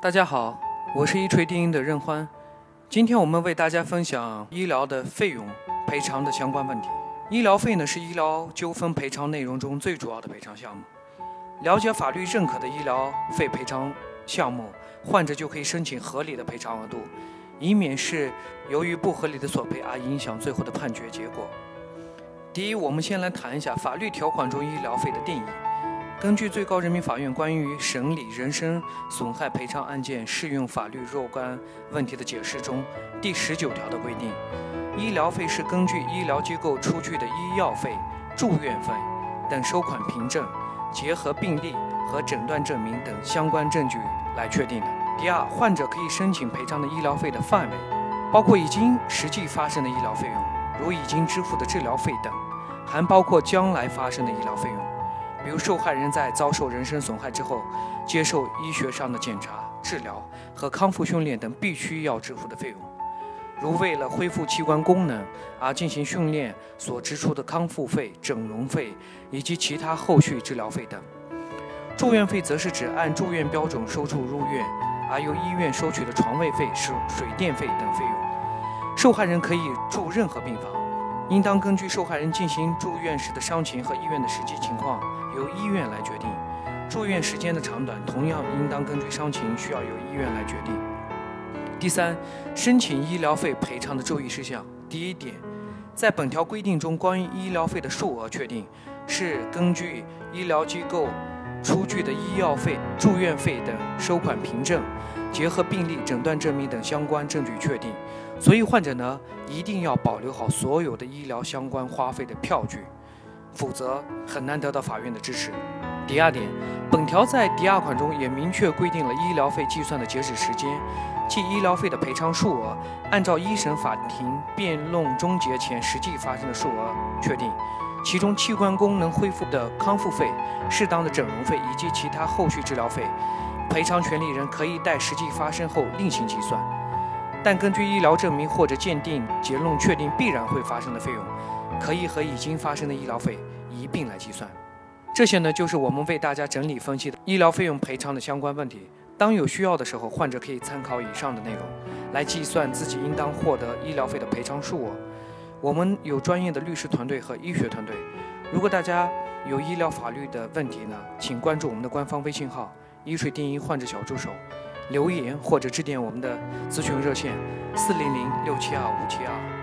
大家好，我是一锤定音的任欢。今天我们为大家分享医疗的费用赔偿的相关问题。医疗费呢是医疗纠纷赔偿内容中最主要的赔偿项目。了解法律认可的医疗费赔偿项目，患者就可以申请合理的赔偿额度，以免是由于不合理的索赔而影响最后的判决结果。第一，我们先来谈一下法律条款中医疗费的定义。根据最高人民法院关于审理人身损害赔偿案件适用法律若干问题的解释中第十九条的规定，医疗费是根据医疗机构出具的医药费、住院费等收款凭证，结合病历和诊断证明等相关证据来确定的。第二，患者可以申请赔偿的医疗费的范围，包括已经实际发生的医疗费用，如已经支付的治疗费等，还包括将来发生的医疗费用。比如受害人在遭受人身损害之后，接受医学上的检查、治疗和康复训练等必须要支付的费用，如为了恢复器官功能而进行训练所支出的康复费、整容费以及其他后续治疗费等。住院费则是指按住院标准收住入院而由医院收取的床位费、水水电费等费用。受害人可以住任何病房，应当根据受害人进行住院时的伤情和医院的实际情况。由医院来决定住院时间的长短，同样应当根据伤情需要由医院来决定。第三，申请医疗费赔偿的注意事项。第一点，在本条规定中，关于医疗费的数额确定是根据医疗机构出具的医药费、住院费等收款凭证，结合病历、诊断证明等相关证据确定。所以，患者呢一定要保留好所有的医疗相关花费的票据。否则很难得到法院的支持。第二点，本条在第二款中也明确规定了医疗费计算的截止时间，即医疗费的赔偿数额按照一审法庭辩论终结前实际发生的数额确定，其中器官功能恢复的康复费、适当的整容费以及其他后续治疗费，赔偿权利人可以待实际发生后另行计算，但根据医疗证明或者鉴定结论确定必然会发生的费用。可以和已经发生的医疗费一并来计算。这些呢，就是我们为大家整理分析的医疗费用赔偿的相关问题。当有需要的时候，患者可以参考以上的内容来计算自己应当获得医疗费的赔偿数额。我们有专业的律师团队和医学团队。如果大家有医疗法律的问题呢，请关注我们的官方微信号“医水定医患者小助手”，留言或者致电我们的咨询热线：四零零六七二五七二。